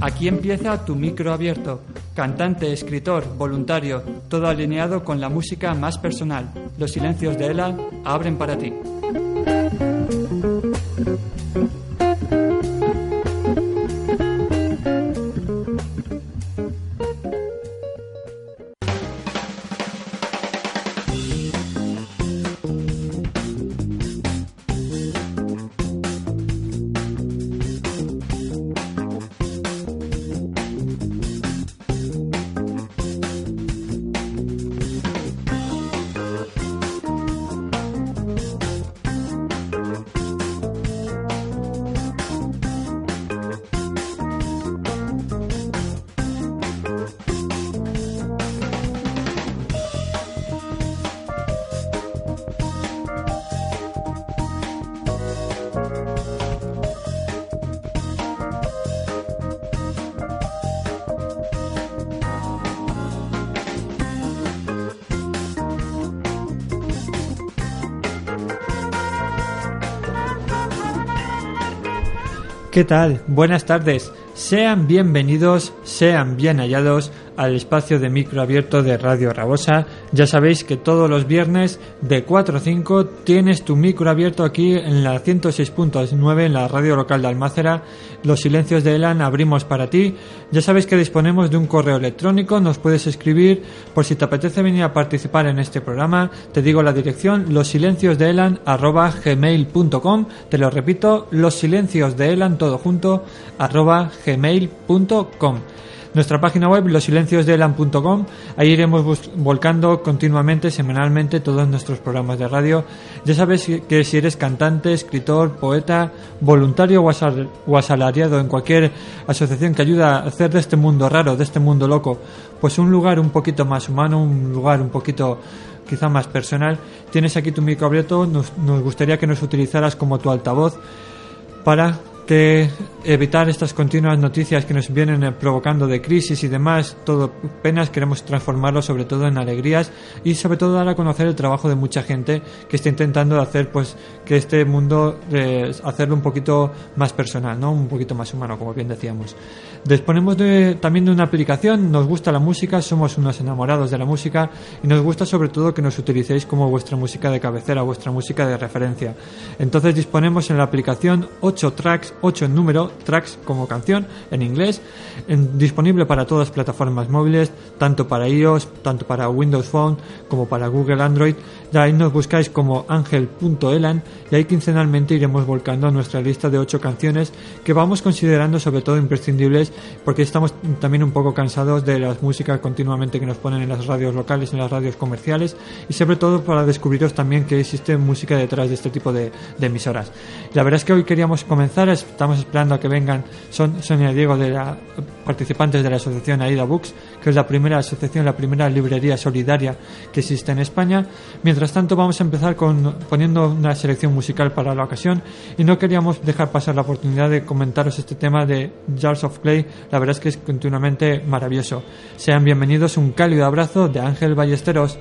Aquí empieza tu micro abierto. Cantante, escritor, voluntario, todo alineado con la música más personal. Los silencios de Ela abren para ti. ¿Qué tal? Buenas tardes. Sean bienvenidos, sean bien hallados al espacio de micro abierto de Radio Rabosa. Ya sabéis que todos los viernes de 4 a 5 tienes tu micro abierto aquí en la 106.9 en la radio local de Almácera. Los silencios de Elan abrimos para ti. Ya sabéis que disponemos de un correo electrónico, nos puedes escribir por si te apetece venir a participar en este programa. Te digo la dirección, los silencios de Elan arroba gmail.com. Te lo repito, los silencios de Elan todo junto arroba gmail.com nuestra página web losilenciosdeelan.com. Ahí iremos volcando continuamente, semanalmente, todos nuestros programas de radio. Ya sabes que si eres cantante, escritor, poeta, voluntario o asalariado en cualquier asociación que ayuda a hacer de este mundo raro, de este mundo loco, pues un lugar un poquito más humano, un lugar un poquito quizá más personal, tienes aquí tu micro abierto. Nos, nos gustaría que nos utilizaras como tu altavoz para que evitar estas continuas noticias que nos vienen eh, provocando de crisis y demás, todo penas, queremos transformarlo sobre todo en alegrías y sobre todo dar a conocer el trabajo de mucha gente que está intentando hacer pues que este mundo eh, hacerlo un poquito más personal, ¿no? Un poquito más humano, como bien decíamos. Disponemos de, también de una aplicación, nos gusta la música, somos unos enamorados de la música y nos gusta sobre todo que nos utilicéis como vuestra música de cabecera, vuestra música de referencia. Entonces disponemos en la aplicación 8 tracks 8 en número, tracks como canción en inglés, disponible para todas las plataformas móviles, tanto para iOS, tanto para Windows Phone como para Google Android. Ahí nos buscáis como angel.elan y ahí quincenalmente iremos volcando nuestra lista de 8 canciones que vamos considerando sobre todo imprescindibles porque estamos también un poco cansados de las músicas continuamente que nos ponen en las radios locales, en las radios comerciales y sobre todo para descubriros también que existe música detrás de este tipo de, emisoras. La verdad es que hoy queríamos comenzar, estamos esperando a que vengan son Sonia y Diego de la participantes de la asociación Aida Books, que es la primera asociación, la primera librería solidaria que existe en España. Mientras tanto vamos a empezar con poniendo una selección musical para la ocasión y no queríamos dejar pasar la oportunidad de comentaros este tema de Jars of Clay la verdad es que es continuamente maravilloso. Sean bienvenidos, un cálido abrazo de Ángel Ballesteros.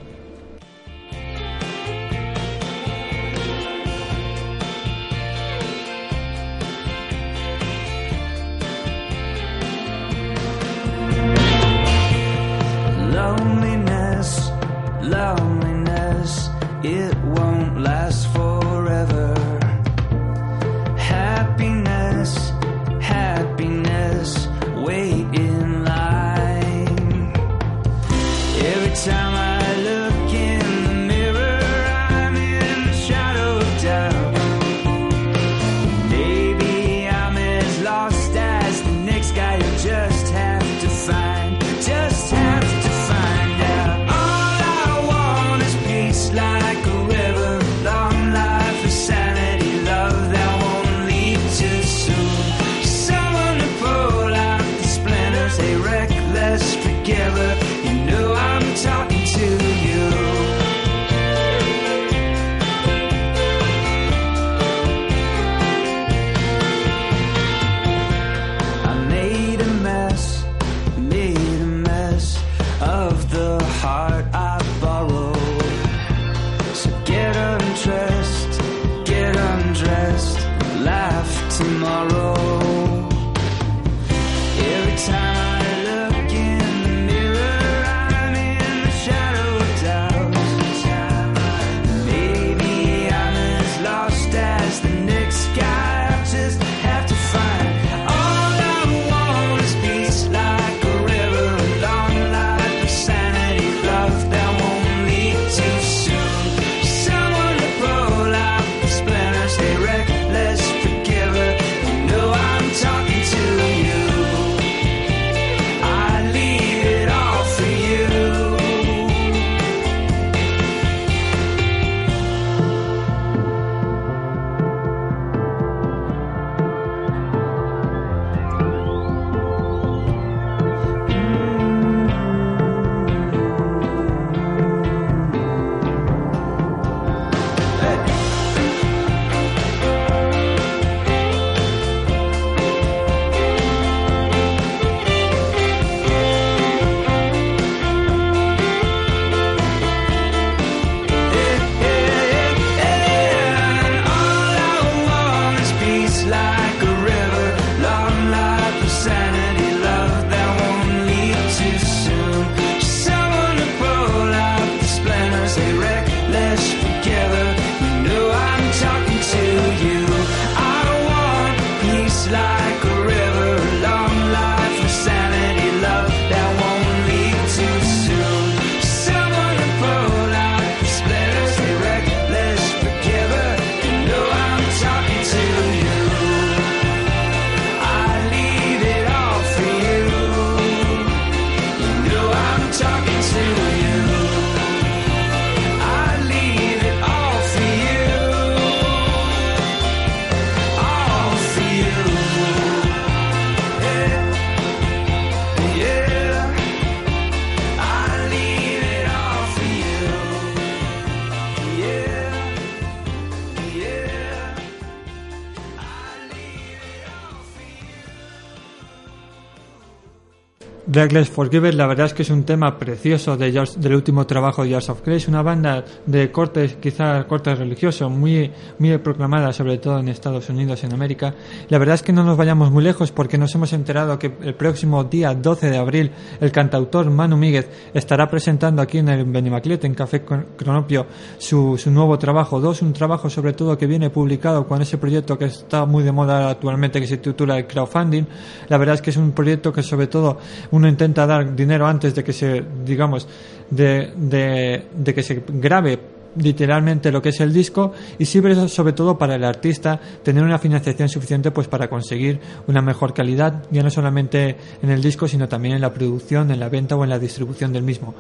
Reckless Forgiver, la verdad es que es un tema precioso de del último trabajo de Jars of Grace, una banda de cortes, quizás cortes religiosos, muy, muy proclamada, sobre todo en Estados Unidos, en América. La verdad es que no nos vayamos muy lejos porque nos hemos enterado que el próximo día 12 de abril el cantautor Manu Míguez estará presentando aquí en el Benimaclet, en Café Cronopio, su, su nuevo trabajo 2, un trabajo sobre todo que viene publicado con ese proyecto que está muy de moda actualmente que se titula el crowdfunding. La verdad es que es un proyecto que sobre todo uno intenta dar dinero antes de que se, digamos, de, de, que se grabe literalmente lo que es el disco y sirve sobre todo para el artista tener una financiación suficiente pues para conseguir una mejor calidad ya no solamente en el disco sino también en la producción en la venta o en la distribución del mismo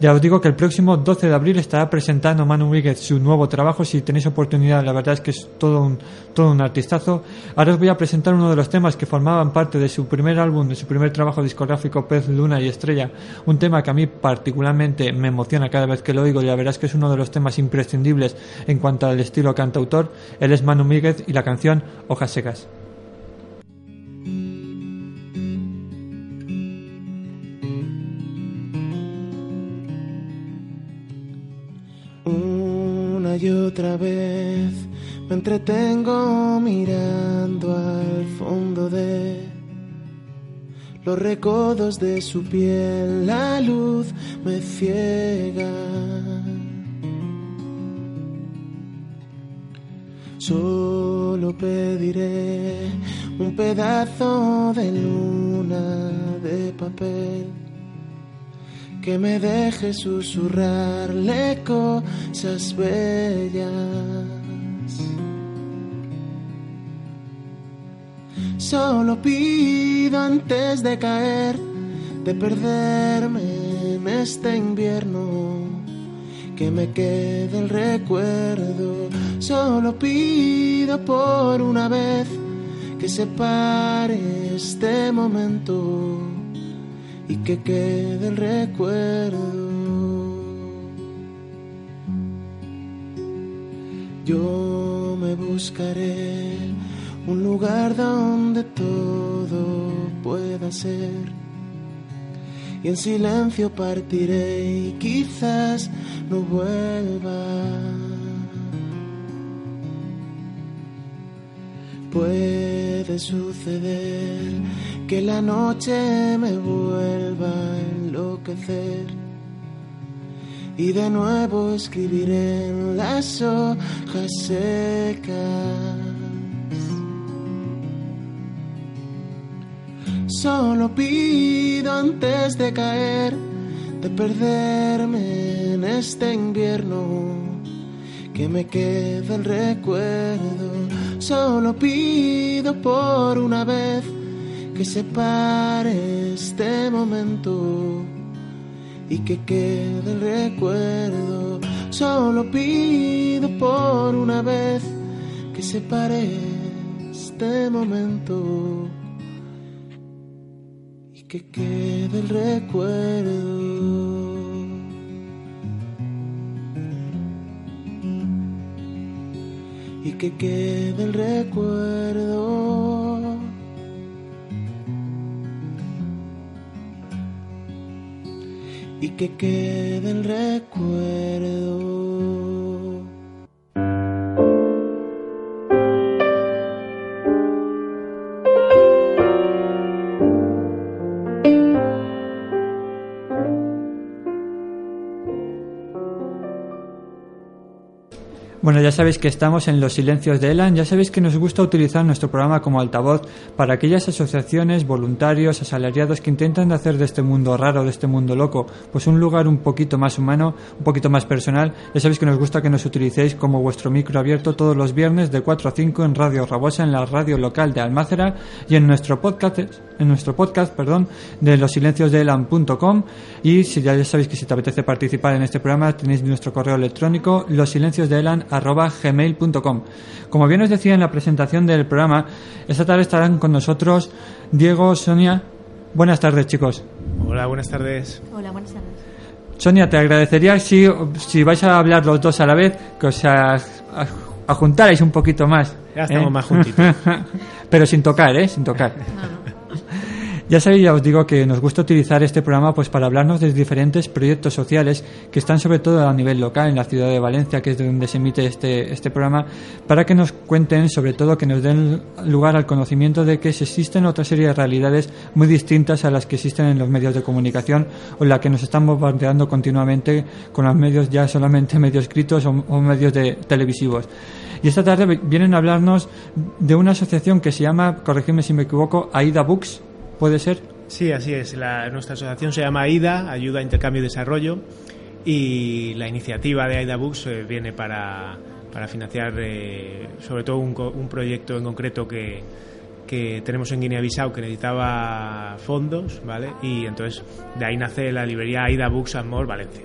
ya os digo que el próximo 12 de abril estará presentando Manu Víguez su nuevo trabajo. Si tenéis oportunidad, la verdad es que es todo un, todo un artistazo. Ahora os voy a presentar uno de los temas que formaban parte de su primer álbum, de su primer trabajo discográfico, Pez, Luna y Estrella. Un tema que a mí particularmente me emociona cada vez que lo oigo y la verdad es que es uno de los temas imprescindibles en cuanto al estilo cantautor. Él es Manu Víguez y la canción Hojas Secas. Y otra vez me entretengo mirando al fondo de los recodos de su piel, la luz me ciega. Solo pediré un pedazo de luna de papel que me deje susurrarle cosas bellas. Solo pido antes de caer, de perderme en este invierno, que me quede el recuerdo. Solo pido por una vez que se pare este momento y que quede el recuerdo. Yo me buscaré un lugar donde todo pueda ser. Y en silencio partiré y quizás no vuelva. Puede suceder que la noche me vuelva a enloquecer y de nuevo escribiré en las hojas secas. Solo pido antes de caer, de perderme en este invierno, que me quede el recuerdo. Solo pido por una vez que se pare este momento y que quede el recuerdo. Solo pido por una vez que se pare este momento y que quede el recuerdo. Y que quede el recuerdo. Y que quede el recuerdo. Bueno, ya sabéis que estamos en los silencios de Elan, ya sabéis que nos gusta utilizar nuestro programa como altavoz para aquellas asociaciones, voluntarios, asalariados que intentan hacer de este mundo raro, de este mundo loco, pues un lugar un poquito más humano, un poquito más personal. Ya sabéis que nos gusta que nos utilicéis como vuestro micro abierto todos los viernes de 4 a 5 en Radio Rabosa, en la radio local de Almácera y en nuestro podcast, en nuestro podcast, perdón, de los silencios de Elan.com y si ya sabéis que si te apetece participar en este programa tenéis nuestro correo electrónico los silencios de Elan gmail.com. Como bien os decía en la presentación del programa, esta tarde estarán con nosotros Diego, Sonia. Buenas tardes, chicos. Hola, buenas tardes. Hola, buenas tardes. Sonia, te agradecería si, si vais a hablar los dos a la vez, que os ajuntarais un poquito más. Ya estamos ¿eh? más juntitos. Pero sin tocar, ¿eh? Sin tocar. No, no. Ya sabéis, ya os digo que nos gusta utilizar este programa pues para hablarnos de diferentes proyectos sociales que están sobre todo a nivel local en la ciudad de Valencia, que es de donde se emite este, este programa, para que nos cuenten, sobre todo que nos den lugar al conocimiento de que existen otra serie de realidades muy distintas a las que existen en los medios de comunicación o la que nos están bombardeando continuamente con los medios ya solamente medios escritos o, medios de, televisivos. Y esta tarde vi- vienen a hablarnos de una asociación que se llama, corregidme si me equivoco, AIDA Books, ¿puede ser? Sí, así es. La- nuestra asociación se llama AIDA, Ayuda a Intercambio y Desarrollo, y la iniciativa de AIDA Books eh, viene para, para financiar eh, sobre todo un, un proyecto en concreto que, que tenemos en Guinea-Bissau que necesitaba fondos, ¿vale? Y entonces de ahí nace la librería AIDA Books and More Valencia.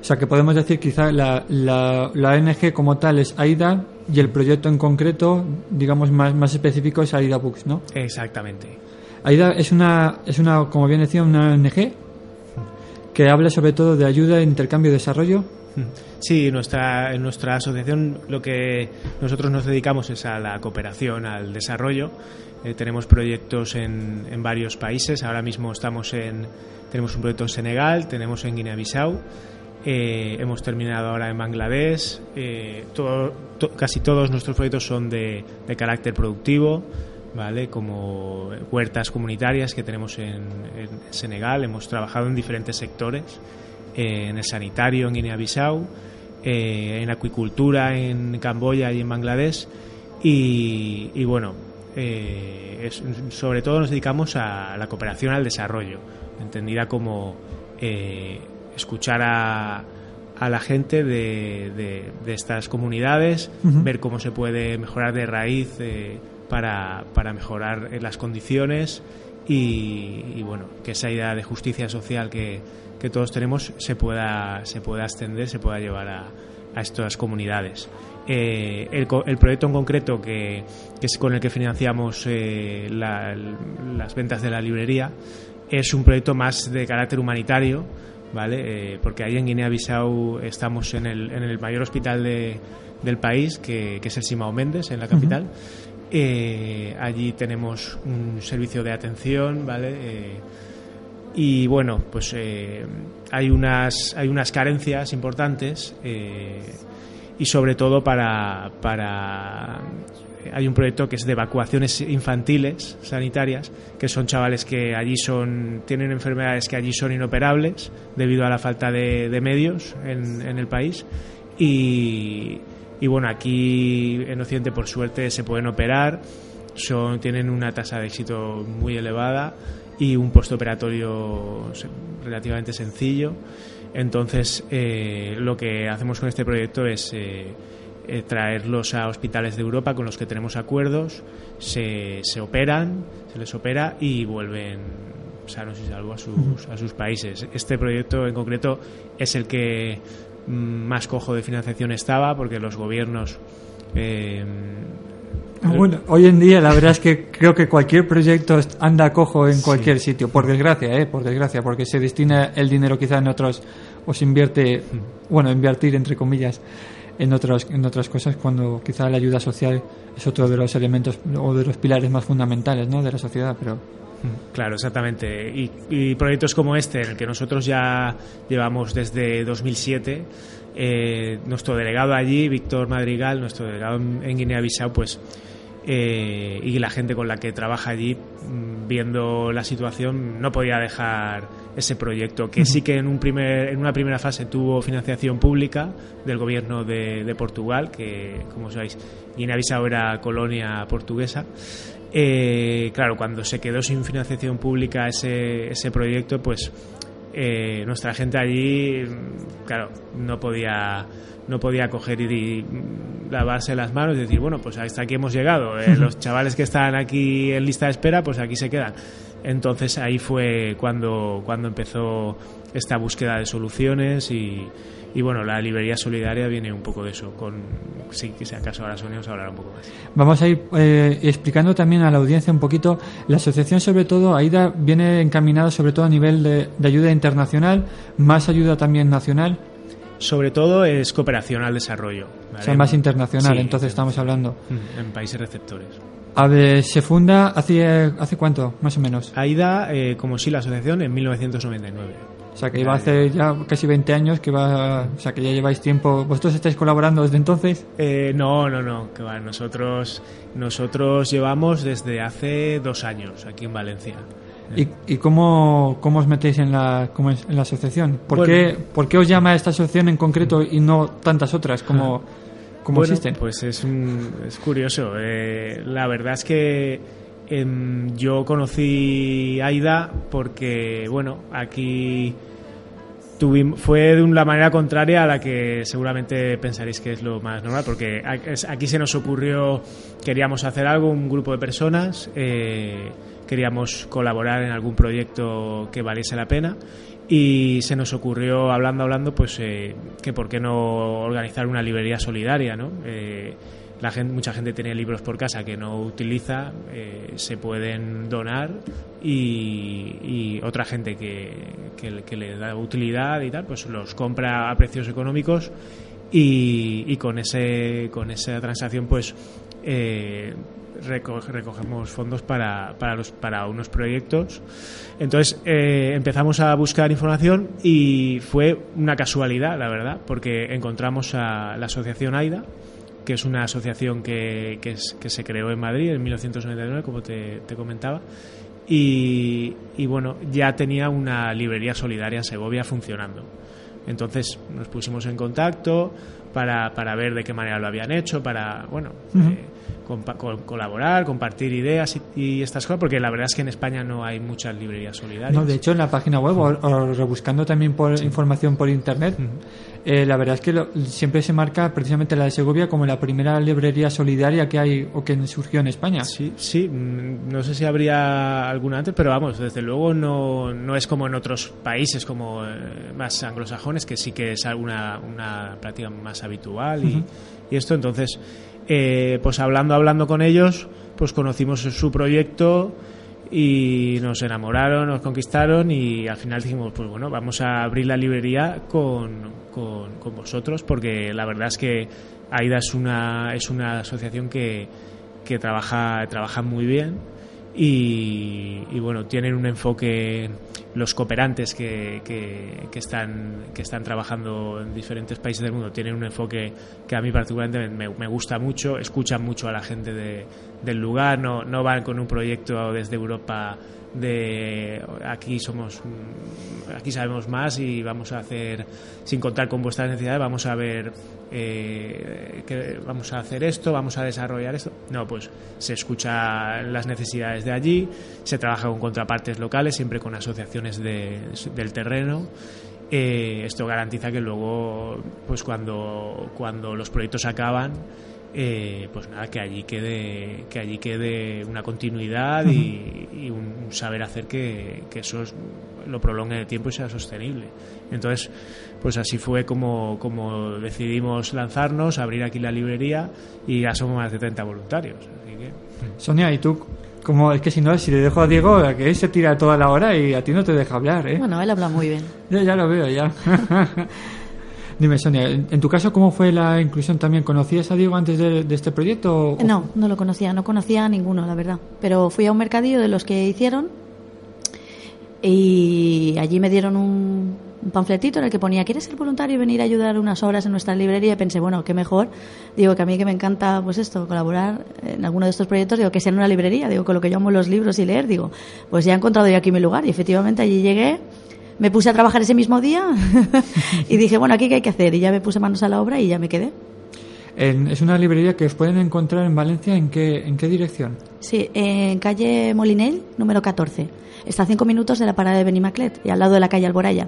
O sea, que podemos decir quizá la, la, la ONG como tal es AIDA y el proyecto en concreto, digamos más, más específico, es AIDA Books, ¿no? Exactamente. AIDA es una, es una, como bien decía, una ONG que habla sobre todo de ayuda, intercambio y desarrollo. Sí, nuestra, en nuestra asociación lo que nosotros nos dedicamos es a la cooperación, al desarrollo. Eh, tenemos proyectos en, en varios países. Ahora mismo estamos en, tenemos un proyecto en Senegal, tenemos en Guinea-Bissau, eh, hemos terminado ahora en Bangladesh. eh, casi todos nuestros proyectos son de, de carácter productivo, ¿vale? Como huertas comunitarias que tenemos en, en Senegal. Hemos trabajado en diferentes sectores eh, en el sanitario en Guinea-Bissau, eh, en acuicultura en Camboya y en Bangladesh y, y bueno, eh, es- sobre todo nos dedicamos a la cooperación al desarrollo, entendida como eh, escuchar a, a la gente de, de- de estas comunidades, ver cómo se puede mejorar de raíz eh, para, para mejorar eh, las condiciones y, bueno, que esa idea de justicia social que, que todos tenemos se pueda, se pueda extender, se pueda llevar a, a estas comunidades. Eh, el, proyecto en concreto que, es con el que financiamos eh, la- las ventas de la librería es un proyecto más de carácter humanitario, ¿vale? Porque ahí en Guinea-Bissau estamos en el, en el mayor hospital de- del país, que, que es el Simao Méndez, en la capital. Eh, allí tenemos un servicio de atención, ¿vale? Eh, y bueno, pues eh, hay, unas, hay unas carencias importantes eh, y sobre todo para, para hay un proyecto que es de evacuaciones infantiles sanitarias, que son chavales que allí son tienen enfermedades que allí son inoperables debido a la falta de, medios en, en, el país y, y, bueno aquí en Occidente por suerte se pueden operar, son tienen una tasa de éxito muy elevada y un postoperatorio relativamente sencillo. Entonces, eh, lo que hacemos con este proyecto es eh, eh, traerlos a hospitales de Europa con los que tenemos acuerdos, se, se operan, se les opera y vuelven sanos y salvos a sus, a sus países. Este proyecto en concreto es el que más cojo de financiación estaba porque los gobiernos eh, bueno, hoy en día la verdad es que creo que cualquier proyecto anda cojo en cualquier sí. sitio, por desgracia, ¿eh? por desgracia, porque se destina el dinero quizá en otros o se invierte, bueno, invertir entre comillas en otras en otras cosas cuando quizá la ayuda social es otro de los elementos o de los pilares más fundamentales, ¿no? de la sociedad, pero Claro, exactamente. Y, y, proyectos como este, en el que nosotros ya llevamos desde 2007, eh, nuestro delegado allí, Víctor Madrigal, nuestro delegado en Guinea-Bissau, pues eh, y la gente con la que trabaja allí, mm, viendo la situación, no podía dejar ese proyecto, que sí que en, un primer, en una primera fase tuvo financiación pública del gobierno de, de Portugal, que, como sabéis, Guinea-Bissau era colonia portuguesa. Eh, claro, cuando se quedó sin financiación pública ese, ese proyecto, pues eh, nuestra gente allí, mm, claro, no podía no podía coger y, lavarse las manos y decir, bueno, pues hasta aquí hemos llegado. Eh, los chavales que están aquí en lista de espera, pues aquí se quedan. Entonces ahí fue cuando, cuando empezó esta búsqueda de soluciones y, y bueno, la librería solidaria viene un poco de eso, con si que si acaso ahora Sonia os hablará un poco más. Vamos a ir eh, explicando también a la audiencia un poquito, la asociación sobre todo, AIDA viene encaminada sobre todo a nivel de, de ayuda internacional, más ayuda también nacional, sobre todo es cooperación al desarrollo. ¿vale? O sea, más internacional, sí, entonces estamos hablando. En países receptores. A ver, ¿se funda hace, hace cuánto, más o menos? AIDA, eh, como sí, la asociación, en 1999. O sea, que iba hace ya casi 20 años, que va, o sea, que ya lleváis tiempo. ¿Vosotros estáis colaborando desde entonces? Eh, no, no, no, que va, nosotros, nosotros llevamos desde hace dos años aquí en Valencia. ¿Y, y cómo, cómo, os metéis en la, en la asociación? ¿Por, bueno, qué, ¿Por, qué, os llama esta asociación en concreto y no tantas otras como, como bueno, existen? Pues es, un, es curioso. Eh, la verdad es que eh, yo conocí AIDA porque, bueno, aquí tuvimos, fue de una manera contraria a la que seguramente pensaréis que es lo más normal, porque aquí se nos ocurrió, queríamos hacer algo, un grupo de personas. Eh, queríamos colaborar en algún proyecto que valiese la pena y se nos ocurrió hablando hablando pues eh, que por qué no organizar una librería solidaria no eh, la gente, mucha gente tiene libros por casa que no utiliza eh, se pueden donar y, otra gente que, que, le da utilidad y tal pues los compra a precios económicos y, con ese con esa transacción pues recogemos fondos para, para, los, para unos proyectos. Entonces eh, empezamos a buscar información y fue una casualidad, la verdad, porque encontramos a la asociación AIDA, que es una asociación que, que, es, que se creó en Madrid en 1999, como te, te comentaba. Y, y, bueno, ya tenía una librería solidaria en Segovia funcionando. Entonces nos pusimos en contacto para, para ver de qué manera lo habían hecho, para, bueno, uh -huh. eh, colaborar, compartir ideas y, y, estas cosas, porque la verdad es que en España no hay muchas librerías solidarias. No, de hecho, en la página web o, o rebuscando también por sí. información por internet, uh -huh. Eh, la verdad es que lo, siempre se marca precisamente la de Segovia como la primera librería solidaria que hay o que surgió en España. Sí, sí, no sé si habría alguna antes, pero vamos, desde luego no, no es como en otros países como eh, más anglosajones, que sí que es alguna una práctica más habitual y, uh -huh. y esto, entonces eh, pues hablando, hablando con ellos, pues conocimos su proyecto y nos enamoraron, nos conquistaron y al final dijimos, pues bueno, vamos a abrir la librería con, con, con vosotros porque la verdad es que AIDA es una, es una asociación que, que trabaja, trabaja muy bien y, y, bueno, tienen un enfoque, los cooperantes que, que, que, están, que están trabajando en diferentes países del mundo tienen un enfoque que a mí particularmente me, me gusta mucho, escuchan mucho a la gente de, del lugar, no, no van con un proyecto desde Europa de aquí somos aquí sabemos más y vamos a hacer sin contar con vuestras necesidades vamos a ver eh, que vamos a hacer esto vamos a desarrollar esto. No pues se escucha las necesidades de allí se trabaja con contrapartes locales siempre con asociaciones de, del terreno. Eh, esto garantiza que luego pues cuando cuando los proyectos acaban eh, pues nada, que allí quede, que allí quede una continuidad y, y un saber hacer que, que eso es, lo prolongue en el tiempo y sea sostenible. Entonces, pues así fue como, como decidimos lanzarnos, abrir aquí la librería y ya somos más de 30 voluntarios. Así que... Sonia, ¿y tú? Como es que si no, si le dejo a Diego, a que él se tira toda la hora y a ti no te deja hablar, ¿eh? Bueno, él habla muy bien. Ya, ya lo veo, ya. Dime, Sonia, en tu caso, ¿cómo fue la inclusión también? ¿Conocías a Diego antes de, de este proyecto? O... No, no lo conocía, no conocía a ninguno, la verdad. Pero fui a un mercadillo de los que hicieron y allí me dieron un, un panfletito en el que ponía, ¿quieres ser voluntario y venir a ayudar unas horas en nuestra librería? Y pensé, bueno, qué mejor. Digo, que a mí que me encanta, pues esto, colaborar en alguno de estos proyectos, digo, que sea en una librería, digo, con lo que yo amo los libros y leer, digo, pues ya he encontrado yo aquí mi lugar. Y efectivamente allí llegué, me puse a trabajar ese mismo día y dije, bueno, aquí qué hay que hacer. Y ya me puse manos a la obra y ya me quedé. En, es una librería que os pueden encontrar en Valencia, ¿en qué, en qué dirección? Sí, en calle Molinel, número 14. Está a cinco minutos de la parada de Benimaclet y al lado de la calle Alboraya.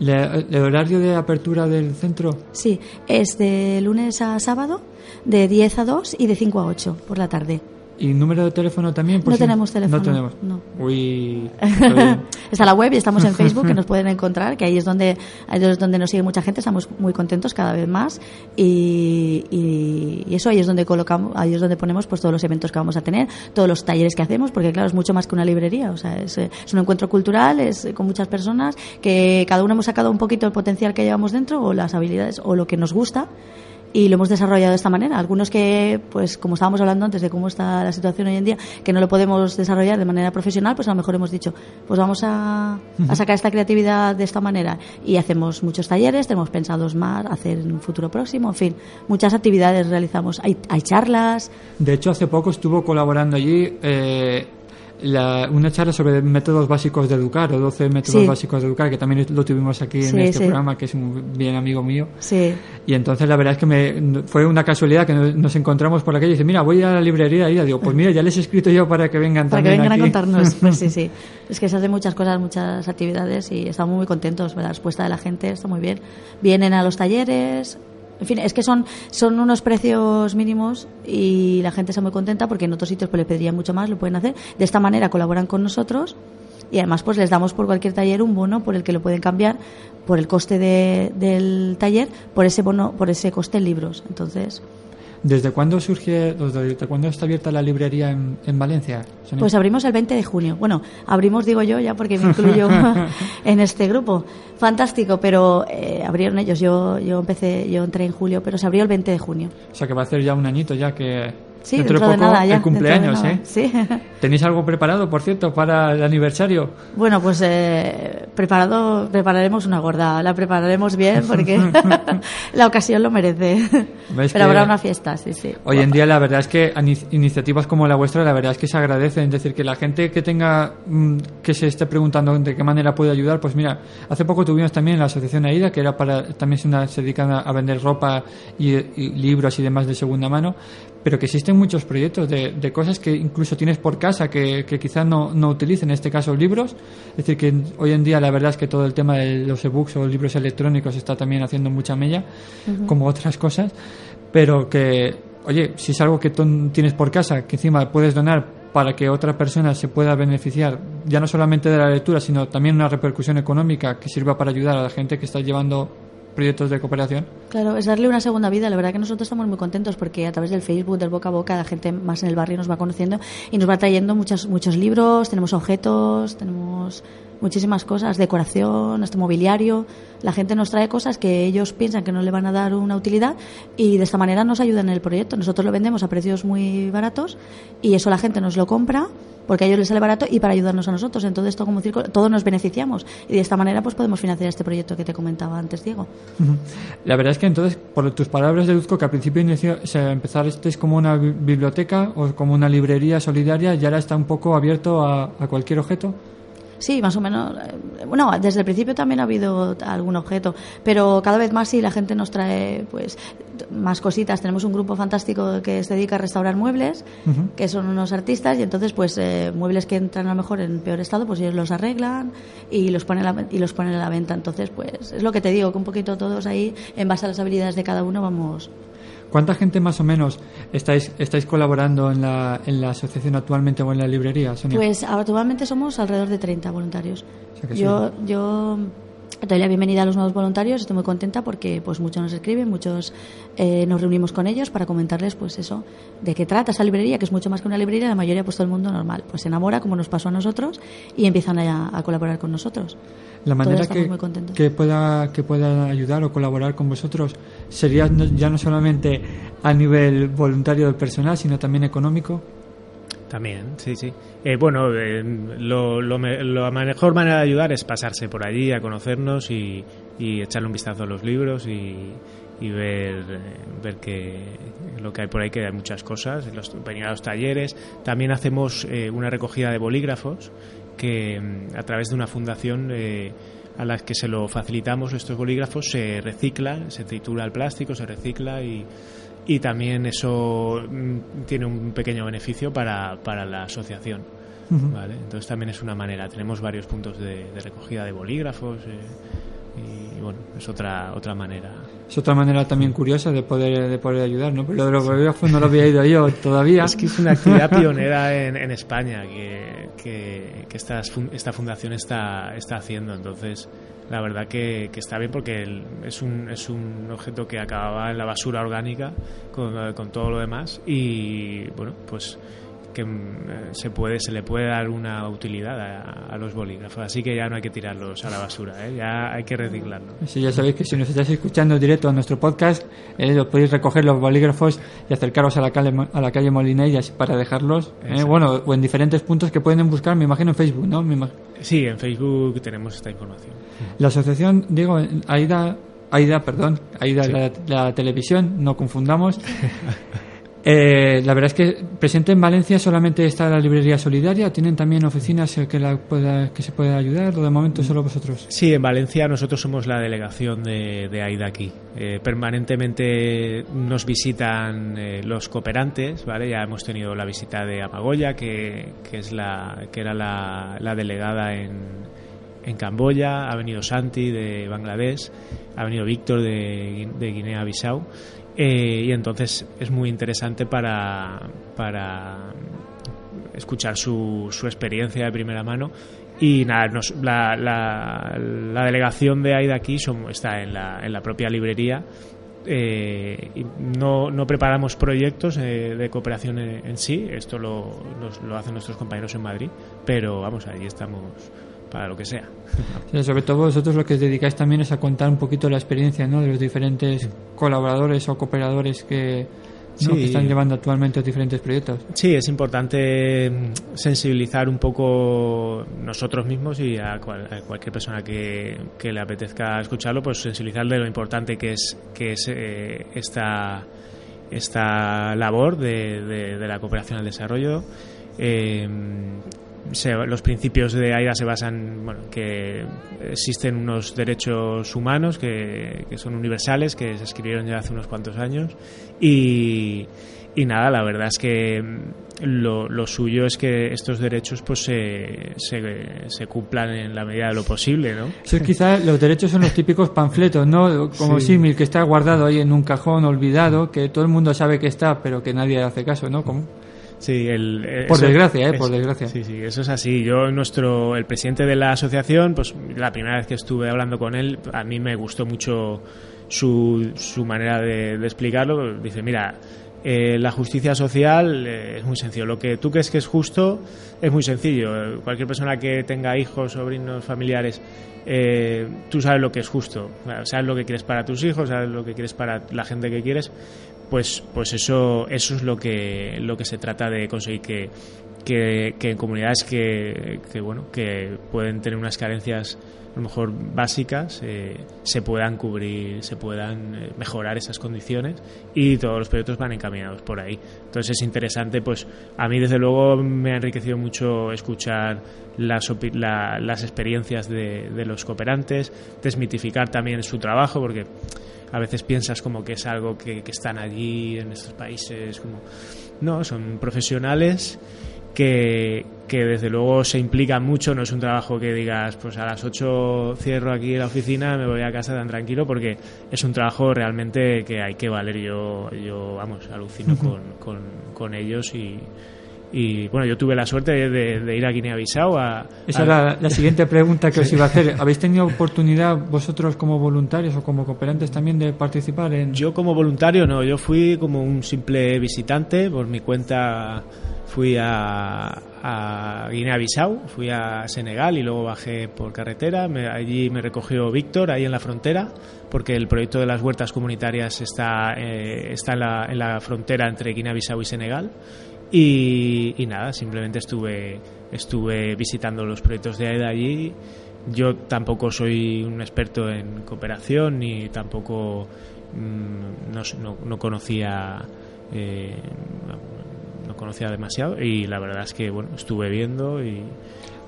¿Le- ¿El horario de apertura del centro? Sí, es de lunes a sábado, de 10 a 2 y de 5 a 8 por la tarde. ¿Y número de teléfono también? por No si- tenemos teléfono, No tenemos. no. Uy. Está la web y estamos en Facebook que nos pueden encontrar, que ahí es donde ahí es donde nos sigue mucha gente, estamos muy contentos cada vez más y, y- y eso ahí es donde colocamos, ahí es donde ponemos pues todos los eventos que vamos a tener, todos los talleres que hacemos, porque claro es mucho más que una librería, o sea es, es un encuentro cultural, es con muchas personas que cada uno hemos sacado un poquito el potencial que llevamos dentro o las habilidades o lo que nos gusta y lo hemos desarrollado de esta manera. Algunos que, pues como estábamos hablando antes de cómo está la situación hoy en día, que no lo podemos desarrollar de manera profesional, pues a lo mejor hemos dicho, pues vamos a, a sacar esta creatividad de esta manera. Y hacemos muchos talleres, tenemos pensados más, hacer en un futuro próximo, en fin, muchas actividades realizamos. Hay, hay charlas, De hecho, hace poco estuvo colaborando allí eh, la- una charla sobre métodos básicos de educar, o 12 métodos Sí. básicos de educar, que también lo tuvimos aquí en Sí, este sí. programa, que es un bien amigo mío. sí. Y entonces la verdad es que me, fue una casualidad que nos, nos encontramos por la calle y dice, mira, voy a la librería y digo, pues mira, ya les he escrito yo para que vengan Para que también vengan a aquí". contarnos. Pues sí, sí. Es que se hacen muchas cosas, muchas actividades y estamos muy contentos. La respuesta de la gente está muy bien. Vienen a los talleres. En fin, es que son, son unos precios mínimos y la gente está muy contenta porque en otros sitios pues le pedirían mucho más, lo pueden hacer. De esta manera colaboran con nosotros y además pues les damos por cualquier taller un bono por el que lo pueden cambiar por el coste de- del taller, por ese bono, por ese coste en libros. Entonces, ¿Desde cuándo surge, desde cuándo está abierta la librería en, en Valencia? Sonia? Pues abrimos el 20 de junio. Bueno, abrimos, digo yo, ya porque me incluyo en este grupo. Fantástico, pero eh, abrieron ellos. Yo, yo empecé, yo entré en julio, pero se abrió el 20 de junio. O sea que va a hacer ya un añito ya que... Sí, dentro, dentro, de de poco nada ya. el cumpleaños, ¿eh? Sí. ¿Tenéis algo preparado, por cierto, para el aniversario? Bueno, pues eh, preparado, prepararemos una gorda. La prepararemos bien porque la ocasión lo merece. ¿Ves Pero habrá una fiesta, sí, sí. Hoy en día la verdad es que iniciativas como la vuestra la verdad es que se agradecen, es decir, que la gente que tenga mm, que se esté preguntando de qué manera puede ayudar, pues mira, hace poco tuvimos también la asociación AIDA que era para también es una, se dedican a, a vender ropa y, y libros y demás de segunda mano, pero que existen muchos proyectos de, de cosas que incluso tienes por casa que, que quizás no, no utilicen, en este caso libros, es decir, que hoy en día la verdad es que todo el tema de los ebooks o libros electrónicos está también haciendo mucha mella, como otras cosas, pero que, oye, si es algo que tú tienes por casa, que encima puedes donar para que otra persona se pueda beneficiar, ya no solamente de la lectura, sino también una repercusión económica que sirva para ayudar a la gente que está llevando proyectos de cooperación. Claro, es darle una segunda vida. La verdad que nosotros estamos muy contentos porque a través del Facebook, del boca a boca, la gente más en el barrio nos va conociendo y nos va trayendo muchos, muchos libros, tenemos objetos, tenemos muchísimas cosas, decoración, hasta mobiliario. La gente nos trae cosas que ellos piensan que no le van a dar una utilidad y de esta manera nos ayudan en el proyecto. Nosotros lo vendemos a precios muy baratos y eso la gente nos lo compra porque a ellos les sale barato y para ayudarnos a nosotros. Entonces, todo como círculo, todos nos beneficiamos y de esta manera pues podemos financiar este proyecto que te comentaba antes, Diego. La verdad es que entonces, por tus palabras, deduzco que al principio o sea, empezar este es como una bi- biblioteca o como una librería solidaria y ahora está un poco abierto a cualquier objeto. Sí, más o menos. eh, Bueno, desde el principio también ha habido algún objeto, pero cada vez más sí la gente nos trae pues más cositas. Tenemos un grupo fantástico que se dedica a restaurar muebles, que son unos artistas y entonces pues eh, muebles que entran a lo mejor en peor estado, pues ellos los arreglan y los ponen a la, y los ponen a la venta. Entonces pues es lo que te digo, que un poquito todos ahí en base a las habilidades de cada uno vamos ¿Cuánta gente más o menos estáis, estáis colaborando en la, en la asociación actualmente o en la librería, Sonia? Pues actualmente somos alrededor de 30 voluntarios. O sea que Yo, yo doy la bienvenida a los nuevos voluntarios, estoy muy contenta porque pues muchos nos escriben, muchos eh, nos reunimos con ellos para comentarles pues eso, de qué trata esa librería, que es mucho más que una librería, la mayoría pues todo el mundo normal, pues se enamora como nos pasó a nosotros y empiezan a, a colaborar con nosotros. La manera que, que pueda que pueda ayudar o colaborar con vosotros sería no- ya no solamente a nivel voluntario del personal, sino también económico. También, sí, sí. Eh, bueno, eh, lo, lo me- la mejor manera de ayudar es pasarse por allí a conocernos y, y echarle un vistazo a los libros y, y ver, eh, ver que lo que hay por ahí, que hay muchas cosas, los, venir a los talleres. También hacemos eh, una recogida de bolígrafos que mm, a través de una fundación eh, a la que se lo facilitamos estos bolígrafos se recicla, se tritura el plástico, se recicla y, y también eso mm, tiene un pequeño beneficio para, para la asociación. ¿vale? Entonces también es una manera. Tenemos varios puntos de, de recogida de bolígrafos eh, y bueno, es otra, otra manera. Es otra manera también curiosa de poder de poder ayudar, ¿no? Pero lo de los no lo había ido yo todavía. Es que es una actividad pionera en, en España que, que, que estas fun- esta fundación está, está haciendo. Entonces, la verdad que, que está bien porque el- es, un, es un objeto que acababa en la basura orgánica con, con todo lo demás y, bueno, pues que mm, eh, se puede se le puede dar una utilidad a, a los bolígrafos así que ya no hay que tirarlos a la basura ¿eh? ya hay que reciclarlos Sí, ya sabéis que si nos estáis escuchando directo a nuestro podcast, eh, podéis recoger los bolígrafos y acercaros a la calle, a la calle Molinell y así para dejarlos. eh, bueno, o en diferentes puntos que pueden buscar, me imagino en Facebook, ¿no? Me sí en Facebook tenemos esta información La asociación, digo, AIDA, AIDA, perdón, AIDA Sí. la, la televisión, no confundamos. Eh, la verdad es que presente en Valencia solamente está la librería solidaria, tienen también oficinas eh, que, la pueda, que se pueda ayudar, o de momento solo vosotros. Sí, en Valencia nosotros somos la delegación de, de AIDA aquí. Eh, permanentemente nos visitan eh, los cooperantes, ¿vale? Ya hemos tenido la visita de Amagoya, que, que es la, que era la, la delegada en, en Camboya, ha venido Santi de Bangladesh, ha venido Víctor de, de Guinea-Bissau. Eh, y entonces es muy interesante para, para escuchar su, su experiencia de primera mano. Y nada, nos- la, la- la delegación de AIDA aquí son- está en la, en la propia librería. Eh, y no, no preparamos proyectos eh, de cooperación en, sí, esto lo, los- lo hacen nuestros compañeros en Madrid, pero vamos, allí estamos para lo que sea. Sí, sobre todo vosotros lo que os dedicáis también es a contar un poquito la experiencia ¿no? de los diferentes colaboradores o cooperadores que, ¿no? Sí. que están llevando actualmente los diferentes proyectos. Sí, es importante mm, sensibilizar un poco nosotros mismos y a, cual- a cualquier persona que, que le apetezca escucharlo, pues sensibilizar de lo importante que es, que es eh, esta, esta labor de, de- de la cooperación al desarrollo. Eh, se- los principios de AIDA se basan bueno, que existen unos derechos humanos que, que son universales, que se escribieron ya hace unos cuantos años y, y nada, la verdad es que mm, lo, lo suyo es que estos derechos pues se, se, se cumplan en la medida de lo posible, ¿no? Es quizás los derechos son los típicos panfletos, ¿no? Como Sí. símil, que está guardado ahí en un cajón olvidado, que todo el mundo sabe que está, pero que nadie hace caso, ¿no? Como- Sí, el, eh, Por eso- desgracia, ¿eh? es- Por desgracia. Sí, sí, eso es así. Yo, nuestro, el presidente de la asociación, pues la primera vez que estuve hablando con él, a mí me gustó mucho su, su manera de, de explicarlo. Dice, mira, eh, la justicia social eh, es muy sencillo. Lo que tú crees que es justo es muy sencillo. Cualquier persona que tenga hijos, sobrinos, familiares, eh, tú sabes lo que es justo. Sabes lo que quieres para tus hijos, sabes lo que quieres para la gente que quieres. Pues, pues eso, eso es lo que, lo que se trata de conseguir que que, que en comunidades que, que, bueno, que pueden tener unas carencias a lo mejor básicas eh, se puedan cubrir, se puedan eh, mejorar esas condiciones y todos los proyectos van encaminados por ahí. Entonces es interesante, pues a mí desde luego me ha enriquecido mucho escuchar las, la- las experiencias de, de los cooperantes, desmitificar también su trabajo, porque a veces piensas como que es algo que, que están allí en estos países, como no, son profesionales que, que desde luego se implican mucho, no es un trabajo que digas, pues a las 8 cierro aquí la oficina, me voy a casa tan tranquilo, porque es un trabajo realmente que hay que valer. Yo, yo vamos, alucino con, con, con ellos y, y bueno, yo tuve la suerte de, de- de ir a Guinea-Bissau a... Esa a- era la siguiente pregunta que os iba a hacer. ¿Habéis tenido oportunidad vosotros como voluntarios o como cooperantes también de participar en... Yo como voluntario no, yo fui como un simple visitante, por mi cuenta fui a, a Guinea-Bissau, fui a Senegal y luego bajé por carretera, me- allí me recogió Víctor, ahí en la frontera, porque el proyecto de las huertas comunitarias está, eh, está en, la, en la frontera entre Guinea-Bissau y Senegal. Y, y nada, simplemente estuve, estuve visitando los proyectos de de allí. Yo tampoco soy un experto en cooperación ni tampoco mm, no, no- no conocía eh, no conocía demasiado y la verdad es que bueno estuve viendo y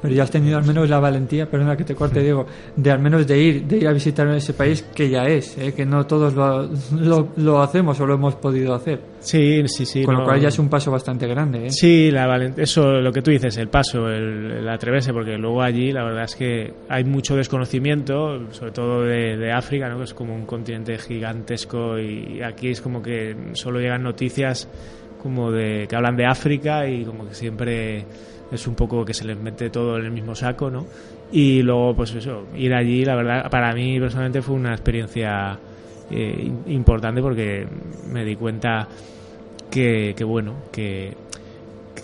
Pero ya has tenido al menos la valentía, perdona que te corte, Diego, de al menos de ir, de ir a visitar ese país que ya es, ¿eh? que no todos lo, lo, lo hacemos o lo hemos podido hacer. sí sí sí Con no- lo cual ya es un paso bastante grande. ¿eh? Sí, la eso lo que tú dices, el paso, el, el atreverse, porque luego allí la verdad es que hay mucho desconocimiento, sobre todo de, de África, ¿no? que es como un continente gigantesco y aquí es como que solo llegan noticias como de que hablan de África y como que siempre es un poco que se les mete todo en el mismo saco, ¿no? Y luego, pues eso, ir allí, la verdad, para mí personalmente fue una experiencia eh, importante porque me di cuenta que, que bueno, que,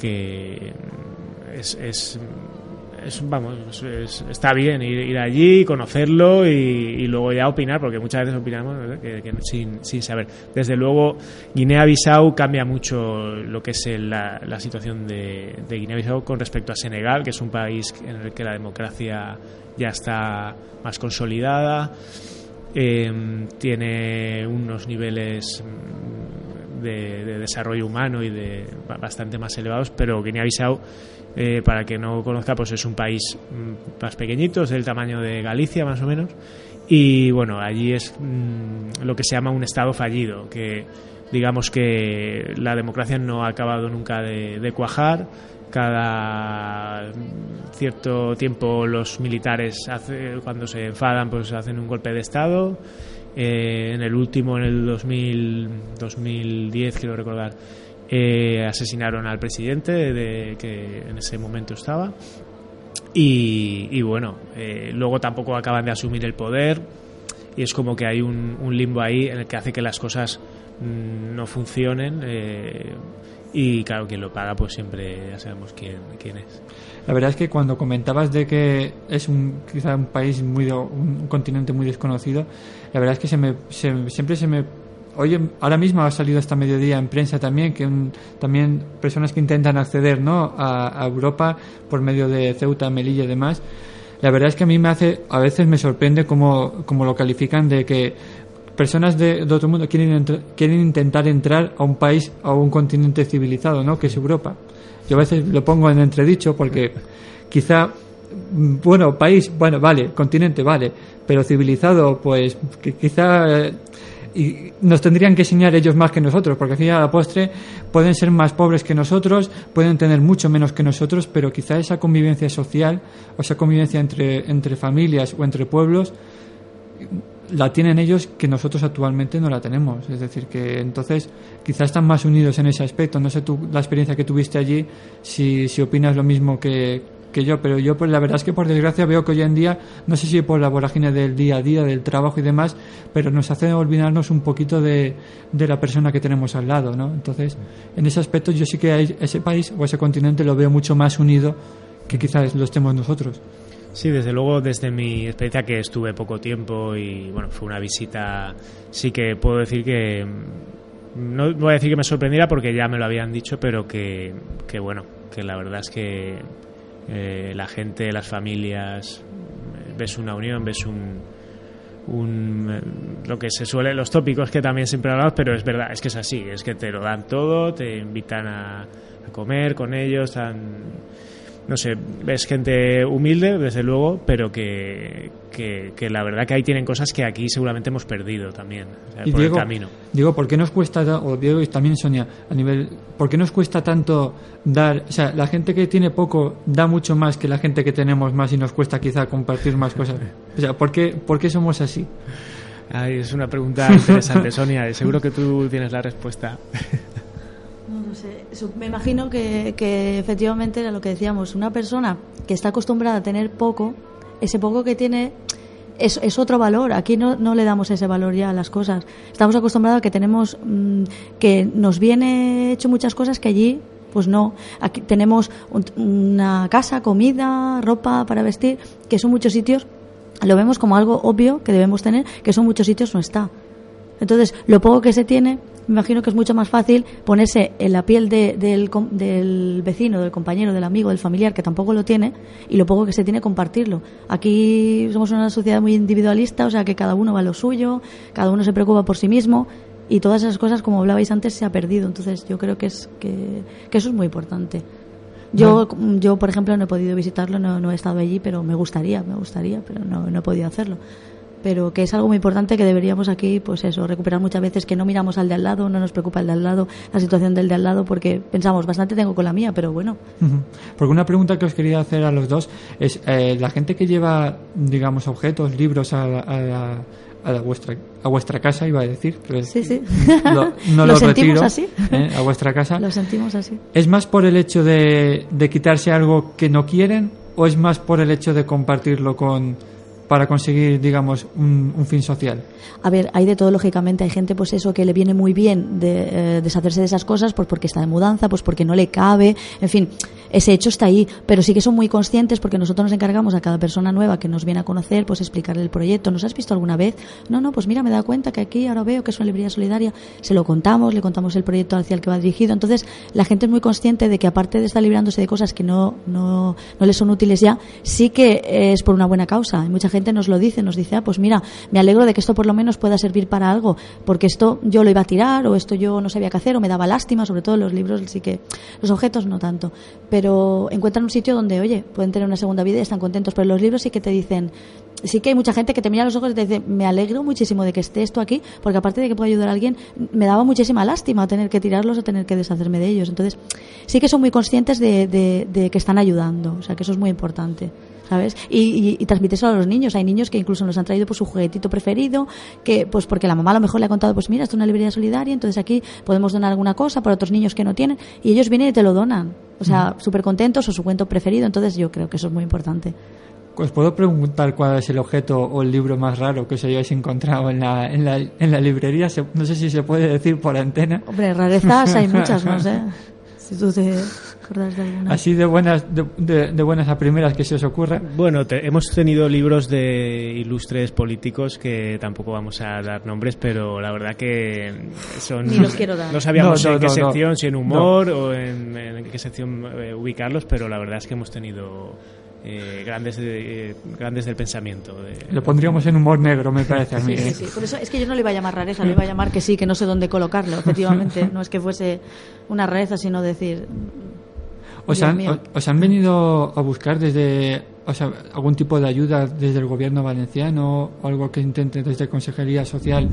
que es, es, es, vamos, es- es- está bien ir, ir allí, conocerlo y, luego ya opinar, porque muchas veces opinamos que, sin, sin saber. Desde luego, Guinea-Bissau cambia mucho lo que es la, la situación de, Guinea-Bissau con respecto a Senegal, que es un país en el que la democracia ya está más consolidada. Eh, tiene unos niveles mm, de, de desarrollo humano y de ba- bastante más elevados, pero Guinea-Bissau, eh, para que no conozca, pues es un país mm, más pequeñito, es del tamaño de Galicia más o menos, y bueno, allí es mm, lo que se llama un estado fallido, que digamos que la democracia no ha acabado nunca de, cuajar, cada cierto tiempo los militares hace- cuando se enfadan pues hacen un golpe de estado. Eh, en el último en el 2000, 2010 quiero recordar eh, asesinaron al presidente de, que en ese momento estaba. Y, y bueno eh, luego tampoco acaban de asumir el poder y es como que hay un, un limbo ahí en el que hace que las cosas mm, no funcionen eh, y claro quien lo paga pues siempre ya sabemos quién, quién es. La verdad es que cuando comentabas de que es un quizá un país muy de- un continente muy desconocido, la verdad es que se me, se- siempre se me oye ahora mismo ha salido esta mediodía en prensa también que un- también personas que intentan acceder ¿no? a, a Europa por medio de Ceuta, Melilla y demás. La verdad es que a mí me hace a veces me sorprende cómo, cómo lo califican de que personas de, de otro mundo quieren entra- quieren intentar entrar a un país a un continente civilizado, ¿no? Que es Europa. Yo a veces lo pongo en entredicho porque quizá, bueno, país, bueno, vale, continente, vale, pero civilizado, pues que quizá eh, y nos tendrían que enseñar ellos más que nosotros, porque al final a la postre pueden ser más pobres que nosotros, pueden tener mucho menos que nosotros, pero quizá esa convivencia social o esa convivencia entre, entre familias o entre pueblos la tienen ellos que nosotros actualmente no la tenemos. Es decir, que entonces quizás están más unidos en ese aspecto. No sé tú, la experiencia que tuviste allí, si, si opinas lo mismo que, que yo, pero yo pues la verdad es que por desgracia veo que hoy en día, no sé si por la vorágine del día a día, del trabajo y demás, pero nos hace olvidarnos un poquito de, de la persona que tenemos al lado, ¿no? Entonces, en ese aspecto yo sí que a ese país o ese continente lo veo mucho más unido que quizás lo estemos nosotros. Sí, desde luego, desde mi experiencia que estuve poco tiempo y bueno, fue una visita, sí que puedo decir que, mm, no voy a decir que me sorprendiera porque ya me lo habían dicho, pero que, que bueno, que la verdad es que eh, la gente, las familias, ves una unión, ves un, un eh, lo que se suele los tópicos que también siempre hablamos pero es verdad es que es así es que te lo dan todo te invitan a, comer con ellos dan no sé, ves gente humilde, desde luego, pero que, que, que la verdad que ahí tienen cosas que aquí seguramente hemos perdido también, o sea, Y por Diego, el camino. Diego, ¿por qué nos cuesta, ta- o Diego y también Sonia, a nivel, ¿por qué nos cuesta tanto dar, o sea, la gente que tiene poco da mucho más que la gente que tenemos más y nos cuesta quizá compartir más cosas? O sea, ¿por qué, por qué somos así? Ay, es una pregunta interesante, Sonia, y seguro que tú tienes la respuesta. No sé. Me imagino que, que efectivamente era lo que decíamos. Una persona que está acostumbrada a tener poco, ese poco que tiene es, es otro valor. Aquí no, no le damos ese valor ya a las cosas. Estamos acostumbrados a que tenemos mm, que nos viene hecho muchas cosas que allí pues no. Aquí tenemos un- una casa, comida, ropa para vestir, que son muchos sitios. Lo vemos como algo obvio que debemos tener, que son muchos sitios no está. Entonces, lo poco que se tiene, me imagino que es mucho más fácil ponerse en la piel de- del, del vecino, del compañero, del amigo, del familiar, que tampoco lo tiene, y lo poco que se tiene, compartirlo. Aquí somos una sociedad muy individualista, o sea que cada uno va a lo suyo, cada uno se preocupa por sí mismo, y todas esas cosas, como hablabais antes, se ha perdido. Entonces, yo creo que, es, que, que eso es muy importante. Yo, yo, por ejemplo, no he podido visitarlo, no, no he estado allí, pero me gustaría, me gustaría, pero no, no he podido hacerlo pero que es algo muy importante que deberíamos aquí, pues eso, recuperar muchas veces que no miramos al de al lado, no nos preocupa el de al lado, la situación del de al lado, porque pensamos, bastante tengo con la mía, pero bueno. Porque una pregunta que os quería hacer a los dos es, eh, la gente que lleva, digamos, objetos, libros a, la- a la- a la vuestra, a vuestra casa, iba a decir, pero sí, sí. lo- no ¿Lo lo sentimos retiro, así? ¿eh? a vuestra casa. Lo sentimos así. ¿Es más por el hecho de, de quitarse algo que no quieren o es más por el hecho de compartirlo con para conseguir, digamos, un, fin social? A ver, hay de todo, lógicamente. Hay gente, pues eso, que le viene muy bien de, eh, deshacerse de esas cosas, pues porque está de mudanza, pues porque no le cabe. En fin, ese hecho está ahí. Pero sí que son muy conscientes porque nosotros nos encargamos a cada persona nueva que nos viene a conocer, pues explicarle el proyecto. ¿Nos has visto alguna vez? No, no, pues mira, me he dado cuenta que aquí ahora veo que es una librería solidaria. Se lo contamos, le contamos el proyecto hacia el que va dirigido. Entonces, la gente es muy consciente de que aparte de estar librándose de cosas que no, no, no les son útiles ya, sí que es por una buena causa. Y mucha gente nos lo dice, nos dice, ah, pues mira, me alegro de que esto por lo menos pueda servir para algo, porque esto yo lo iba a tirar, o esto yo no sabía qué hacer, o me daba lástima, sobre todo los libros, sí que, los objetos no tanto. Pero encuentran un sitio donde, oye, pueden tener una segunda vida y están contentos, pero los libros sí que te dicen, sí que hay mucha gente que te mira los ojos y te dice, me alegro muchísimo de que esté esto aquí, porque aparte de que pueda ayudar a alguien, me daba muchísima lástima tener que tirarlos o tener que deshacerme de ellos. Entonces, sí que son muy conscientes de, de- de que están ayudando, o sea, que eso es muy importante. ¿Sabes? Y, y, y transmitírselo a los niños. Hay niños que incluso nos han traído pues, su juguetito preferido, que pues porque la mamá a lo mejor le ha contado, pues mira, esto es una librería solidaria, entonces aquí podemos donar alguna cosa para otros niños que no tienen, y ellos vienen y te lo donan. O sea, súper contentos o su cuento preferido, entonces yo creo que eso es muy importante. ¿Os puedo preguntar cuál es el objeto o el libro más raro que os hayáis encontrado en la, en la, en la librería? No sé si se puede decir por antena. Hombre, rarezas hay muchas, no sé. Si tú te acuerdas de alguna. Así de buenas, de, de- de buenas a primeras que se os ocurra. Bueno, te- hemos tenido libros de ilustres políticos que tampoco vamos a dar nombres, pero la verdad que son... Ni los quiero dar. No sabíamos No, no, en qué no, no. sección, si en humor o en, en qué sección eh, ubicarlos, pero la verdad es que hemos tenido eh, grandes, de- eh, grandes del pensamiento. de- Lo pondríamos en humor negro, me parece a mí. Sí, sí, sí. Por eso es que yo no le iba a llamar rareza, le iba a llamar que sí, que no sé dónde colocarlo, efectivamente. No es que fuese una rareza, sino decir. ¿Os han, o- os han venido a buscar desde o sea, algún tipo de ayuda desde el gobierno valenciano o algo que intenten desde Consejería Social?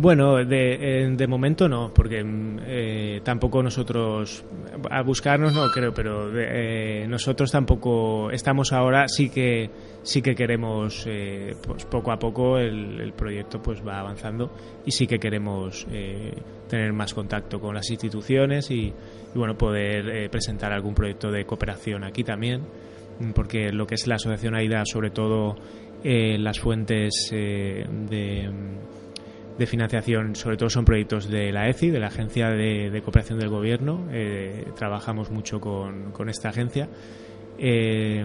Bueno, de, eh, de momento no, porque mm, eh, tampoco nosotros, a buscarnos no creo, pero eh, nosotros tampoco estamos ahora, sí que sí que queremos, eh, pues poco a poco el, el proyecto pues va avanzando y sí que queremos eh, tener más contacto con las instituciones y, y, bueno, poder eh, presentar algún proyecto de cooperación aquí también, mm, porque lo que es la asociación AIDA, sobre todo las fuentes de de financiación, sobre todo son proyectos de la ECI, de la Agencia de, Cooperación del Gobierno. Eh, trabajamos mucho con, con esta agencia. eh,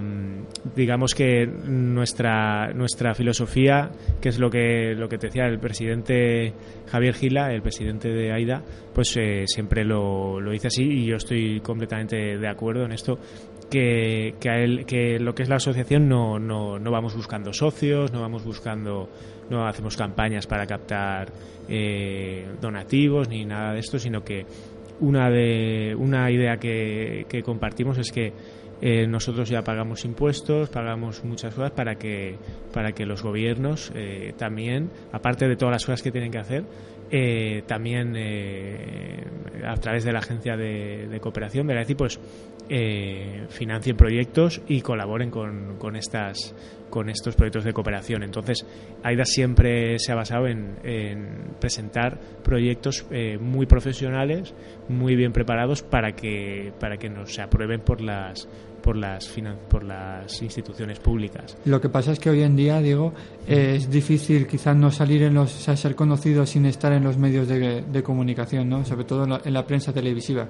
digamos que nuestra nuestra filosofía, que es lo que lo que te decía el presidente Javier Gila, el presidente de AIDA, pues eh, siempre lo, lo dice así y yo estoy completamente de acuerdo en esto. Que, que, a él- que lo que es la asociación no, no, no vamos buscando socios, no vamos buscando, no hacemos campañas para captar eh, donativos ni nada de esto, sino que una de una idea que, que compartimos es que eh, nosotros ya pagamos impuestos, pagamos muchas cosas para que para que los gobiernos eh, también, aparte de todas las cosas que tienen que hacer, eh, también a través de la agencia de, de cooperación de la pues eh, financien proyectos y colaboren con, con estas con estos proyectos de cooperación. Entonces, AIDA siempre se ha basado en, en presentar proyectos eh, muy profesionales, muy bien preparados para que para que nos se aprueben por las por las por las instituciones públicas. Lo que pasa es que hoy en día, Diego, es difícil quizás no salir en los, o sea, ser conocido sin estar en los medios de, de comunicación, ¿no? Sobre todo en la, en la prensa televisiva.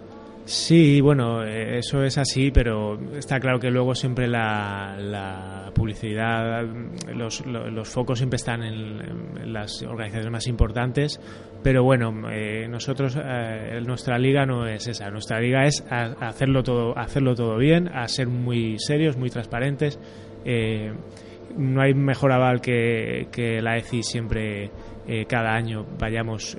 Sí, bueno, eh, eso es así, pero está claro que luego siempre la, la publicidad, los, lo- los focos siempre están en, las organizaciones más importantes, pero bueno, eh, nosotros, eh, nuestra liga no es esa, nuestra liga es a- hacerlo todo, hacerlo todo bien, a ser muy serios, muy transparentes. eh, no hay mejor aval que, que la ECI siempre, eh, cada año, vayamos,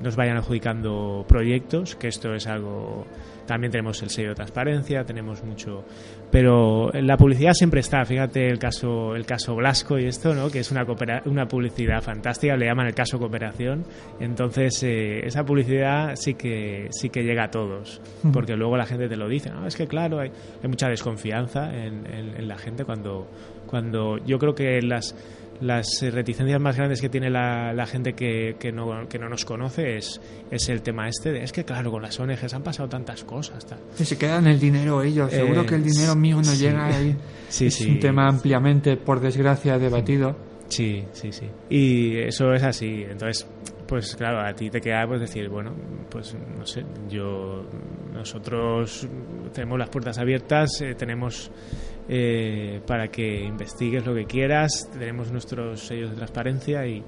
nos vayan adjudicando proyectos, que esto es algo. También tenemos el sello de transparencia, tenemos mucho. Pero la publicidad siempre está, fíjate el caso, el caso Blasco y esto, ¿no? que es una, coopera- una publicidad fantástica, le llaman el caso cooperación. Entonces, eh, esa publicidad sí que, sí que llega a todos, porque luego la gente te lo dice. ¿no? Es que, claro, hay, hay mucha desconfianza en, en- en la gente cuando, cuando yo creo que las las reticencias más grandes que tiene la, la gente que, que, no, que no nos conoce es, es el tema este de, es que claro, con las ONGs han pasado tantas cosas. tal. Se quedan el dinero ellos. Seguro Eh, que el dinero mío no sí. llega ahí. Sí, es sí. un tema ampliamente, por desgracia, debatido. Sí, sí, sí. Y eso es así. Entonces, pues claro, a ti te queda pues decir, bueno, pues no sé, yo, nosotros tenemos las puertas abiertas, eh, tenemos eh, para que investigues lo que quieras, tenemos nuestros sellos de transparencia y,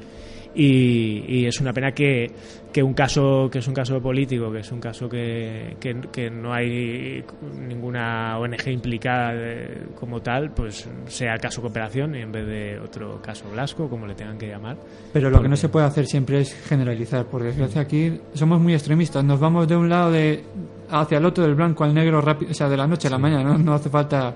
y, y es una pena que, que un caso que es un caso político, que es un caso que, que, que no hay ninguna ONG implicada de- como tal, pues sea caso cooperación en vez de otro caso Blasco, como le tengan que llamar. Pero lo que no Porque- se puede hacer siempre es generalizar. Por desgracia, aquí somos muy extremistas. Nos vamos de un lado de hacia el otro, del blanco al negro, rápido, o sea, de la noche a la mañana. No, no hace falta,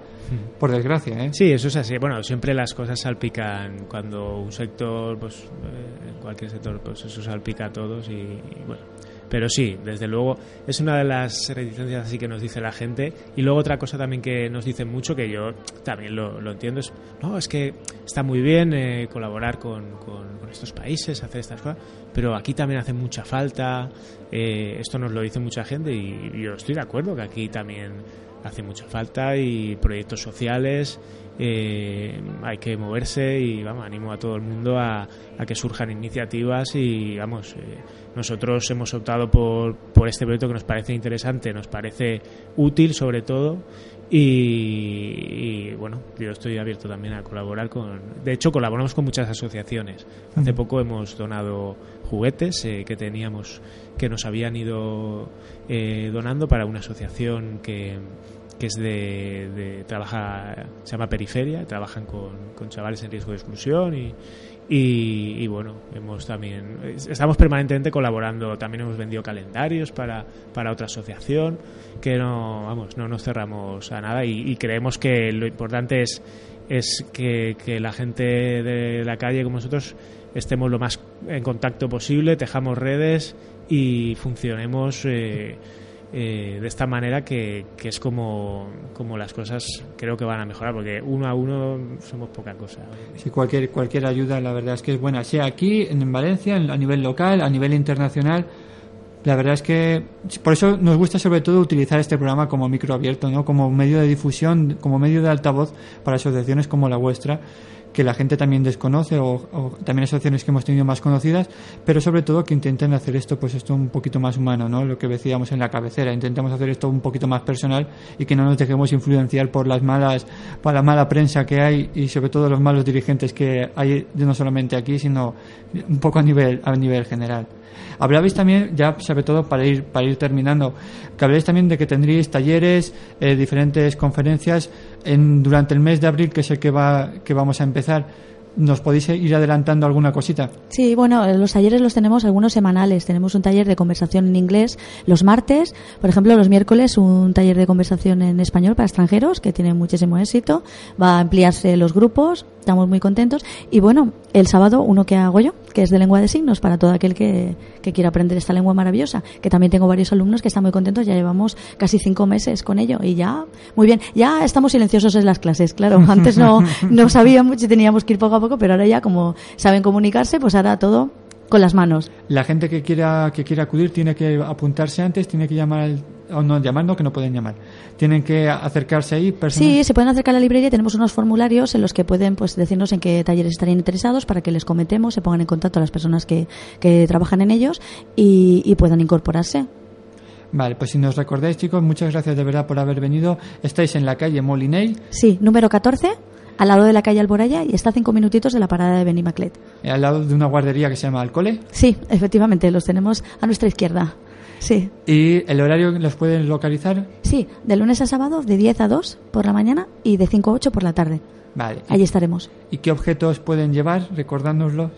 por desgracia, ¿eh? Sí, eso es así. Bueno, siempre las cosas salpican cuando un sector, pues eh, cualquier sector, pues eso salpica a todos y, y bueno. Pero sí, desde luego, es una de las reticencias así que nos dice la gente. Y luego otra cosa también que nos dicen mucho, que yo también lo, entiendo, es, no, es que está muy bien eh, colaborar con, con- con estos países, hacer estas cosas, pero aquí también hace mucha falta. eh, esto nos lo dice mucha gente y yo estoy de acuerdo que aquí también hace mucha falta y proyectos sociales eh, hay que moverse y vamos animo a todo el mundo a, a que surjan iniciativas y vamos eh, nosotros hemos optado por, por este proyecto que nos parece interesante nos parece útil sobre todo y, y, bueno yo estoy abierto también a colaborar con de hecho colaboramos con muchas asociaciones. Hace poco hemos donado juguetes eh, que teníamos que nos habían ido eh, donando para una asociación que que es de, trabaja se llama Periferia trabajan con, con chavales en riesgo de exclusión y, y, bueno hemos también estamos permanentemente colaborando. También hemos vendido calendarios para, para otra asociación que no vamos no nos cerramos a nada y, y creemos que lo importante es es que, que la gente de la calle como nosotros estemos lo más en contacto posible tejamos redes y funcionemos eh, eh, de esta manera que, que es como, como las cosas creo que van a mejorar, porque uno a uno somos poca cosa. Sí, cualquier, cualquier ayuda, la verdad es que es buena. Sea aquí, en Valencia, en- a nivel local, a nivel internacional. La verdad es que por eso nos gusta sobre todo utilizar este programa como micro abierto, ¿no? como medio de difusión, como medio de altavoz para asociaciones como la vuestra, que la gente también desconoce o, o también asociaciones que hemos tenido más conocidas, pero sobre todo que intenten hacer esto, pues esto un poquito más humano, ¿no? Lo que decíamos en la cabecera, intentemos hacer esto un poquito más personal y que no nos dejemos influenciar por las malas, por la mala prensa que hay y sobre todo los malos dirigentes que hay no solamente aquí, sino un poco a nivel, a nivel general. Hablabais también, ya sobre todo para ir, para ir terminando, que habláis también de que tendríais talleres, eh, diferentes conferencias en, durante el mes de abril, que es el que, va, que vamos a empezar. ¿Nos podéis ir adelantando alguna cosita? Sí, bueno, los talleres los tenemos algunos semanales. Tenemos un taller de conversación en inglés los martes, por ejemplo, los miércoles un taller de conversación en español para extranjeros que tiene muchísimo éxito. Va a ampliarse los grupos, estamos muy contentos. Y bueno, el sábado uno que hago yo, que es de lengua de signos para todo aquel que, que quiera aprender esta lengua maravillosa. Que también tengo varios alumnos que están muy contentos, ya llevamos casi cinco meses con ello y ya, muy bien, ya estamos silenciosos en las clases, claro. Antes no, no sabíamos si teníamos que ir poco a poco, pero ahora ya como saben comunicarse, pues ahora todo con las manos. La gente que quiera, que quiera acudir tiene que apuntarse antes, tiene que llamar al o no llamar, no, que no pueden llamar. Tienen que acercarse ahí. personas- Sí, se pueden acercar a la librería. Tenemos unos formularios en los que pueden pues decirnos en qué talleres estarían interesados para que les comentemos, se pongan en contacto a las personas que, que trabajan en ellos y, y puedan incorporarse. Vale, pues si nos recordáis, chicos, muchas gracias de verdad por haber venido. Estáis en la calle Moliney, Sí, número 14, al lado de la calle Alboraya y está a cinco minutitos de la parada de Benimaclet. eh, al lado de una guardería que se llama Alcole. Sí, efectivamente, los tenemos a nuestra izquierda. Sí, Y el horario los pueden localizar. sí, de lunes a sábado de 10 a 2 por la mañana y de 5 a 8 por la tarde. Vale. Allí estaremos. ¿Y qué objetos pueden llevar? Recordándonoslo.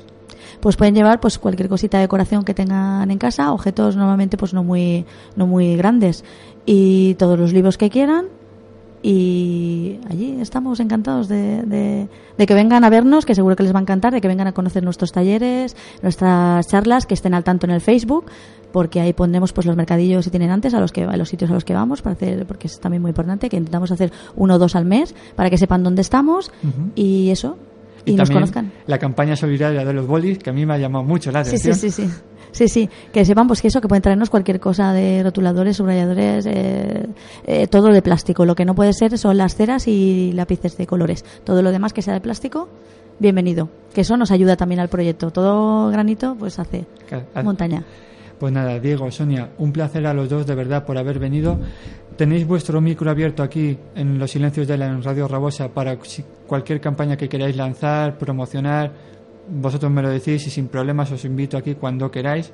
pues pueden llevar pues cualquier cosita de decoración que tengan en casa, objetos normalmente pues no muy no muy grandes y todos los libros que quieran y allí estamos encantados de, de- de que vengan a vernos, que seguro que les va a encantar, de que vengan a conocer nuestros talleres, nuestras charlas, que estén al tanto en el Facebook, porque ahí pondremos pues los mercadillos si tienen antes a los que a los sitios a los que vamos para hacer porque es también muy importante que intentamos hacer uno o dos al mes para que sepan dónde estamos y eso y, nos conozcan. la campaña solidaria de los bolis, que a mí me ha llamado mucho la Sí, atención. sí, sí, sí. Sí, sí, que sepan pues que eso, que pueden traernos cualquier cosa de rotuladores, subrayadores, eh, eh, todo de plástico. Lo que no puede ser son las ceras y lápices de colores. Todo lo demás que sea de plástico, bienvenido. Que eso nos ayuda también al proyecto. Todo granito, pues hace montaña. Pues nada, Diego, Sonia, un placer a los dos de verdad por haber venido. Tenéis vuestro micro abierto aquí en Los Silencios de la Radio Rabosa para cualquier campaña que queráis lanzar, promocionar. Vosotros me lo decís y sin problemas os invito aquí cuando queráis.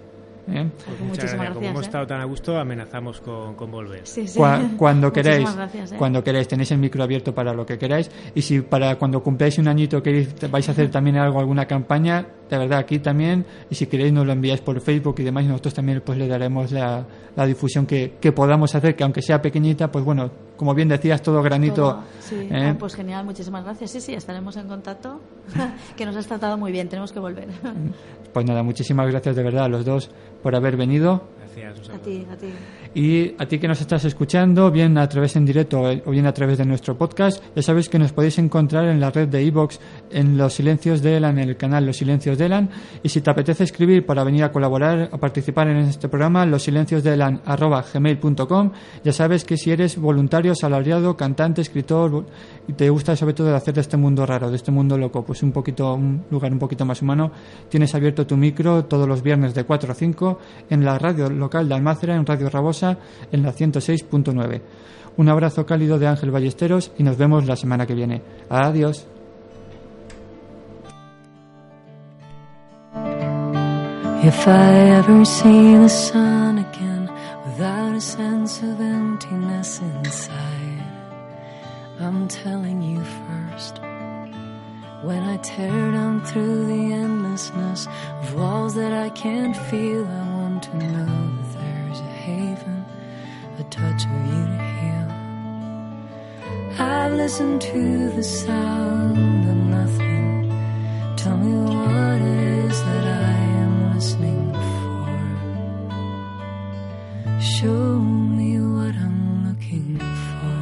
¿Eh? Pues Muchísimas gracias. Como gracias, hemos ¿eh? estado tan a gusto, amenazamos con, con volver. Sí, sí. Cua- cuando queráis, gracias, ¿eh? cuando queráis, tenéis el micro abierto para lo que queráis. Y si para cuando cumpláis un añito queréis, vais a hacer también algo, alguna campaña, de verdad aquí también. Y si queréis nos lo enviáis por Facebook y demás, y nosotros también pues le daremos la, la difusión que, que podamos hacer, que aunque sea pequeñita, pues bueno, como bien decías, todo granito. Todo, sí. ¿eh? Ah, pues genial, muchísimas gracias. Sí, sí, estaremos en contacto. que nos has tratado muy bien, tenemos que volver. Pues nada, muchísimas gracias de verdad a los dos por haber venido. Gracias. a ti, a ti. Y a ti que nos estás escuchando, bien a través en directo eh, o bien a través de nuestro podcast, ya sabes que nos podéis encontrar en la red de iVoox en Los Silencios de Elan, en el canal Los Silencios de Elan. Y si te apetece escribir para venir a colaborar, a participar en este programa, losilenciosdeelan.gmail.com Ya sabes que si eres voluntario, salariado, cantante, escritor y te gusta sobre todo de hacer de este mundo raro, de este mundo loco, pues un poquito, un lugar un poquito más humano, tienes abierto tu micro todos los viernes de 4 a 5 en la radio local de Almácera, en Radio Rabosa, en la 106.9. Un abrazo cálido de Ángel Ballesteros y nos vemos la semana que viene. Adiós. If I ever see the sun again without a sense of emptiness inside, I'm telling you first. When I tear down through the endlessness of walls that I can't feel, I want to know touch of you to heal. I've listened to the sound of nothing. Tell me what it is that I am listening for. Show me what I'm looking for.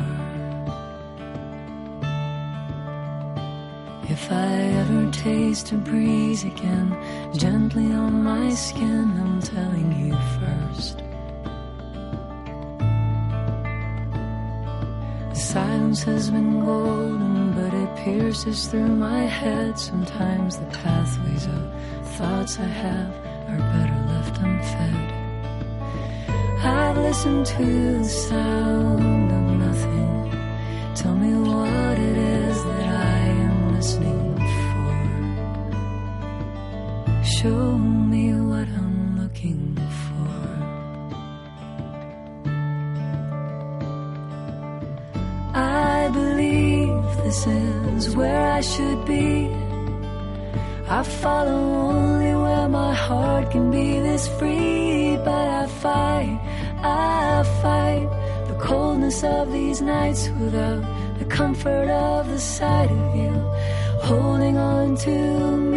If I ever taste a breeze again, gently on my skin, I'm telling you first. Once has been golden, but it pierces through my head. Sometimes the pathways of thoughts I have are better left unfed. I've listened to the sound of nothing. Tell me what it is that I am listening for. Show me what I'm is where I should be. I follow only where my heart can be this free, but I fight, I fight the coldness of these nights without the comfort of the sight of you holding on to me.